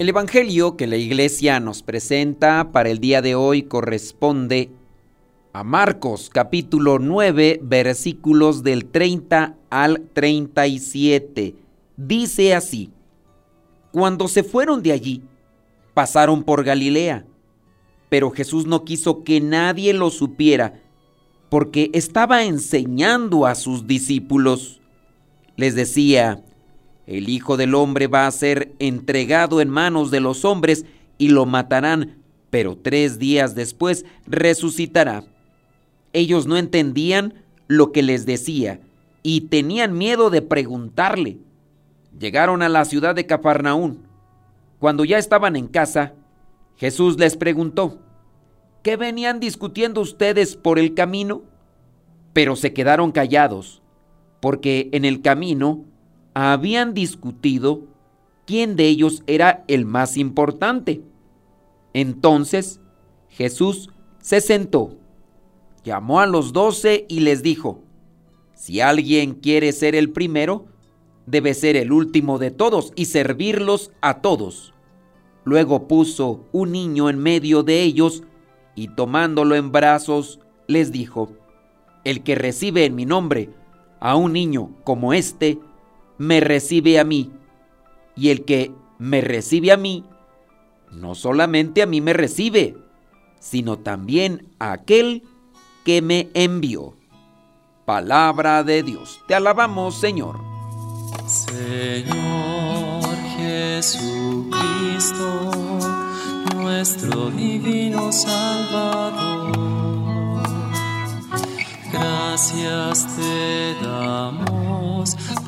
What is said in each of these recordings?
El Evangelio que la iglesia nos presenta para el día de hoy corresponde a Marcos capítulo 9 versículos del 30 al 37. Dice así, Cuando se fueron de allí, pasaron por Galilea, pero Jesús no quiso que nadie lo supiera, porque estaba enseñando a sus discípulos. Les decía, el Hijo del Hombre va a ser entregado en manos de los hombres y lo matarán, pero tres días después resucitará. Ellos no entendían lo que les decía y tenían miedo de preguntarle. Llegaron a la ciudad de Cafarnaún. Cuando ya estaban en casa, Jesús les preguntó, ¿qué venían discutiendo ustedes por el camino? Pero se quedaron callados, porque en el camino habían discutido quién de ellos era el más importante. Entonces Jesús se sentó, llamó a los doce y les dijo, si alguien quiere ser el primero, debe ser el último de todos y servirlos a todos. Luego puso un niño en medio de ellos y tomándolo en brazos les dijo, el que recibe en mi nombre a un niño como este, me recibe a mí. Y el que me recibe a mí, no solamente a mí me recibe, sino también a aquel que me envió. Palabra de Dios. Te alabamos, Señor. Señor Jesucristo, nuestro divino Salvador. Gracias te damos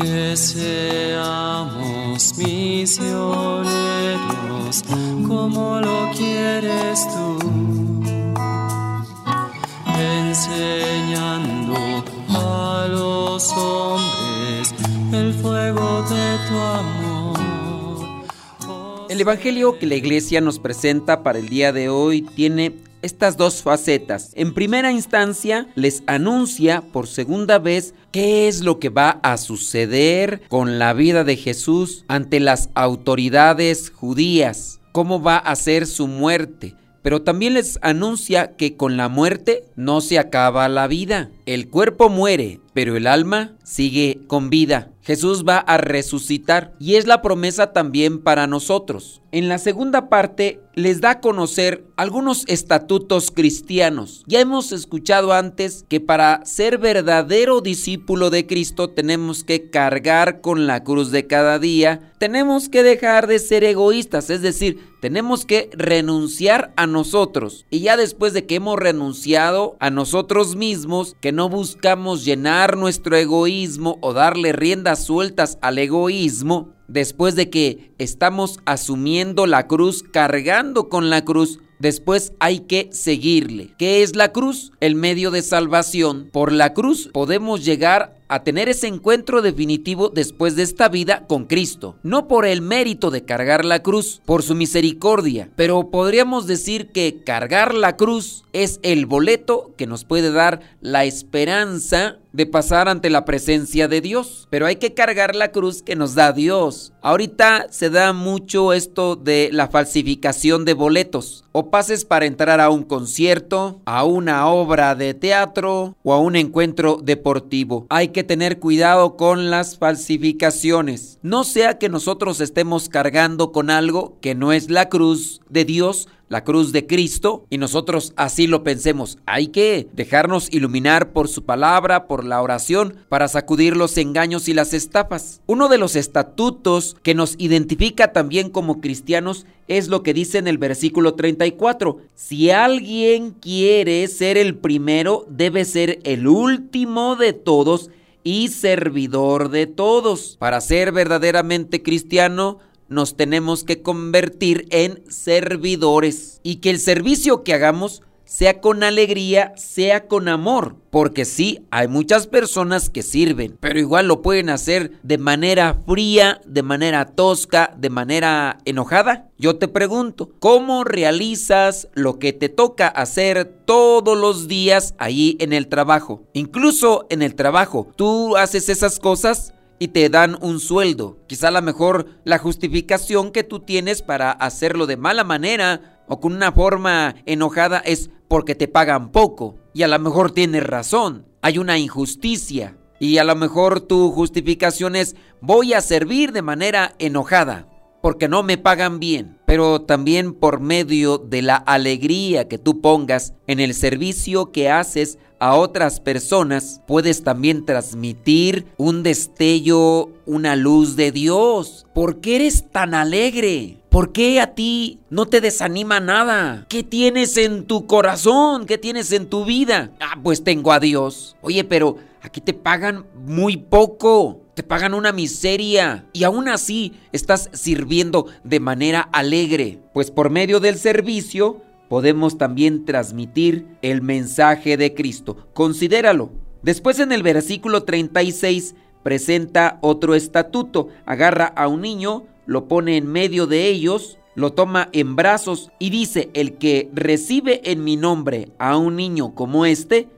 Que seamos misioneros como lo quieres tú, enseñando a los hombres el fuego de tu amor. El Evangelio que la iglesia nos presenta para el día de hoy tiene estas dos facetas. En primera instancia, les anuncia por segunda vez qué es lo que va a suceder con la vida de Jesús ante las autoridades judías, cómo va a ser su muerte. Pero también les anuncia que con la muerte no se acaba la vida. El cuerpo muere, pero el alma sigue con vida. Jesús va a resucitar y es la promesa también para nosotros. En la segunda parte les da a conocer algunos estatutos cristianos. Ya hemos escuchado antes que para ser verdadero discípulo de Cristo tenemos que cargar con la cruz de cada día, tenemos que dejar de ser egoístas, es decir, tenemos que renunciar a nosotros. Y ya después de que hemos renunciado a nosotros mismos, que no buscamos llenar nuestro egoísmo o darle riendas sueltas al egoísmo, después de que estamos asumiendo la cruz, cargando con la cruz, después hay que seguirle. ¿Qué es la cruz? El medio de salvación. Por la cruz podemos llegar a tener ese encuentro definitivo después de esta vida con Cristo. No por el mérito de cargar la cruz, por su misericordia, pero podríamos decir que cargar la cruz es el boleto que nos puede dar la esperanza de pasar ante la presencia de Dios. Pero hay que cargar la cruz que nos da Dios. Ahorita se da mucho esto de la falsificación de boletos o pases para entrar a un concierto, a una obra de teatro o a un encuentro deportivo. Hay que tener cuidado con las falsificaciones. No sea que nosotros estemos cargando con algo que no es la cruz de Dios, la cruz de Cristo y nosotros así lo pensemos. Hay que dejarnos iluminar por su palabra, por la oración, para sacudir los engaños y las estafas. Uno de los estatutos que nos identifica también como cristianos es lo que dice en el versículo 34. Si alguien quiere ser el primero, debe ser el último de todos y servidor de todos. Para ser verdaderamente cristiano, nos tenemos que convertir en servidores y que el servicio que hagamos sea con alegría, sea con amor. Porque sí, hay muchas personas que sirven, pero igual lo pueden hacer de manera fría, de manera tosca, de manera enojada. Yo te pregunto, ¿cómo realizas lo que te toca hacer todos los días ahí en el trabajo? Incluso en el trabajo, ¿tú haces esas cosas? y te dan un sueldo. Quizá a lo mejor la justificación que tú tienes para hacerlo de mala manera o con una forma enojada es porque te pagan poco. Y a lo mejor tienes razón, hay una injusticia. Y a lo mejor tu justificación es voy a servir de manera enojada porque no me pagan bien, pero también por medio de la alegría que tú pongas en el servicio que haces a otras personas, puedes también transmitir un destello, una luz de Dios. ¿Por qué eres tan alegre? ¿Por qué a ti no te desanima nada? ¿Qué tienes en tu corazón? ¿Qué tienes en tu vida? Ah, pues tengo a Dios. Oye, pero aquí te pagan muy poco. Te pagan una miseria y aún así estás sirviendo de manera alegre. Pues por medio del servicio podemos también transmitir el mensaje de Cristo. Considéralo. Después en el versículo 36 presenta otro estatuto. Agarra a un niño, lo pone en medio de ellos, lo toma en brazos y dice, el que recibe en mi nombre a un niño como este,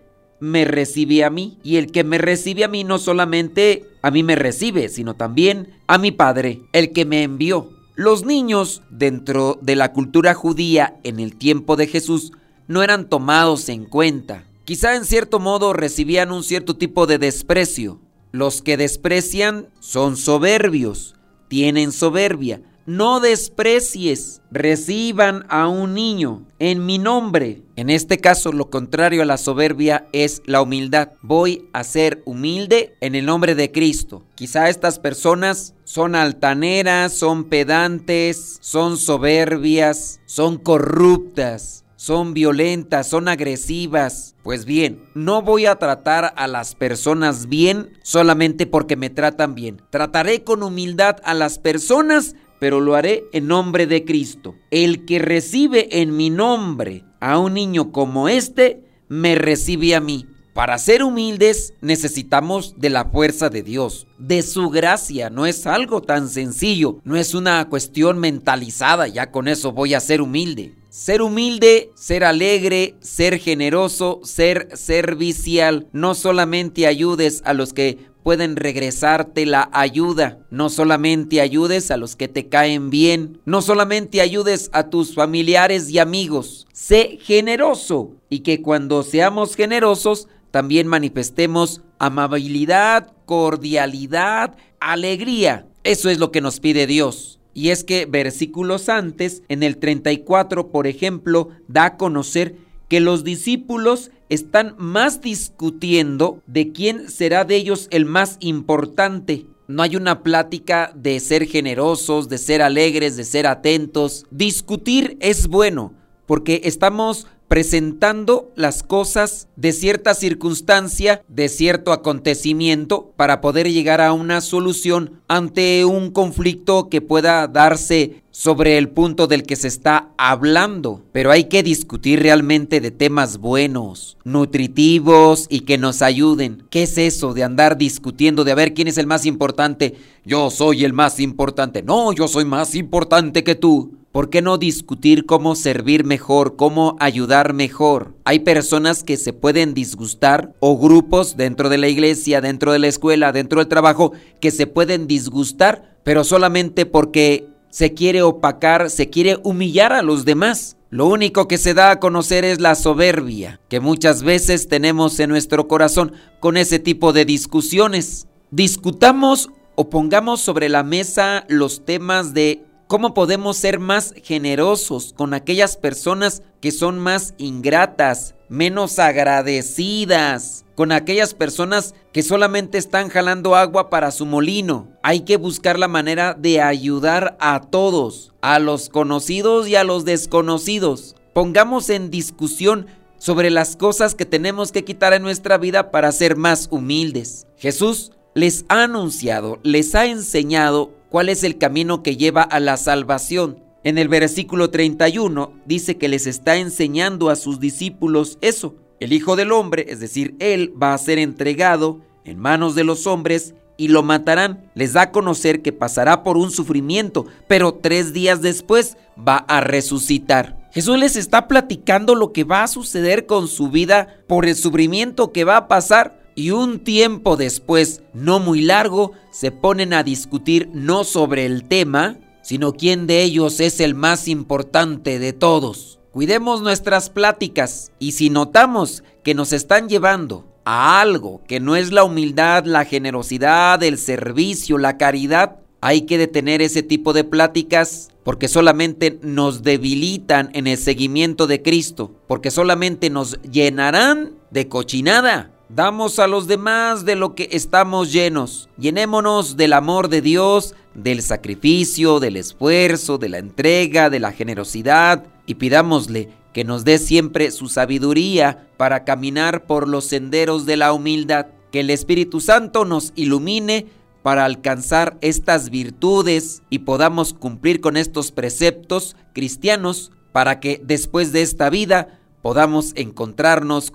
me recibe a mí. Y el que me recibe a mí no solamente a mí me recibe, sino también a mi Padre, el que me envió. Los niños dentro de la cultura judía en el tiempo de Jesús no eran tomados en cuenta. Quizá en cierto modo recibían un cierto tipo de desprecio. Los que desprecian son soberbios, tienen soberbia. No desprecies, reciban a un niño en mi nombre. En este caso, lo contrario a la soberbia es la humildad. Voy a ser humilde en el nombre de Cristo. Quizá estas personas son altaneras, son pedantes, son soberbias, son corruptas son violentas, son agresivas. Pues bien, no voy a tratar a las personas bien solamente porque me tratan bien. Trataré con humildad a las personas, pero lo haré en nombre de Cristo. El que recibe en mi nombre a un niño como este, me recibe a mí. Para ser humildes necesitamos de la fuerza de Dios, de su gracia. No es algo tan sencillo, no es una cuestión mentalizada, ya con eso voy a ser humilde. Ser humilde, ser alegre, ser generoso, ser servicial. No solamente ayudes a los que pueden regresarte la ayuda. No solamente ayudes a los que te caen bien. No solamente ayudes a tus familiares y amigos. Sé generoso y que cuando seamos generosos también manifestemos amabilidad, cordialidad, alegría. Eso es lo que nos pide Dios. Y es que versículos antes, en el 34, por ejemplo, da a conocer que los discípulos están más discutiendo de quién será de ellos el más importante. No hay una plática de ser generosos, de ser alegres, de ser atentos. Discutir es bueno porque estamos presentando las cosas de cierta circunstancia, de cierto acontecimiento, para poder llegar a una solución ante un conflicto que pueda darse sobre el punto del que se está hablando. Pero hay que discutir realmente de temas buenos, nutritivos y que nos ayuden. ¿Qué es eso de andar discutiendo de a ver quién es el más importante? Yo soy el más importante. No, yo soy más importante que tú. ¿Por qué no discutir cómo servir mejor, cómo ayudar mejor? Hay personas que se pueden disgustar o grupos dentro de la iglesia, dentro de la escuela, dentro del trabajo, que se pueden disgustar, pero solamente porque se quiere opacar, se quiere humillar a los demás. Lo único que se da a conocer es la soberbia que muchas veces tenemos en nuestro corazón con ese tipo de discusiones. Discutamos o pongamos sobre la mesa los temas de ¿Cómo podemos ser más generosos con aquellas personas que son más ingratas, menos agradecidas, con aquellas personas que solamente están jalando agua para su molino? Hay que buscar la manera de ayudar a todos, a los conocidos y a los desconocidos. Pongamos en discusión sobre las cosas que tenemos que quitar en nuestra vida para ser más humildes. Jesús les ha anunciado, les ha enseñado cuál es el camino que lleva a la salvación. En el versículo 31 dice que les está enseñando a sus discípulos eso. El Hijo del Hombre, es decir, Él va a ser entregado en manos de los hombres y lo matarán. Les da a conocer que pasará por un sufrimiento, pero tres días después va a resucitar. Jesús les está platicando lo que va a suceder con su vida por el sufrimiento que va a pasar y un tiempo después, no muy largo, se ponen a discutir no sobre el tema, sino quién de ellos es el más importante de todos. Cuidemos nuestras pláticas y si notamos que nos están llevando a algo que no es la humildad, la generosidad, el servicio, la caridad, hay que detener ese tipo de pláticas porque solamente nos debilitan en el seguimiento de Cristo, porque solamente nos llenarán de cochinada Damos a los demás de lo que estamos llenos. Llenémonos del amor de Dios, del sacrificio, del esfuerzo, de la entrega, de la generosidad y pidámosle que nos dé siempre su sabiduría para caminar por los senderos de la humildad. Que el Espíritu Santo nos ilumine para alcanzar estas virtudes y podamos cumplir con estos preceptos cristianos para que después de esta vida podamos encontrarnos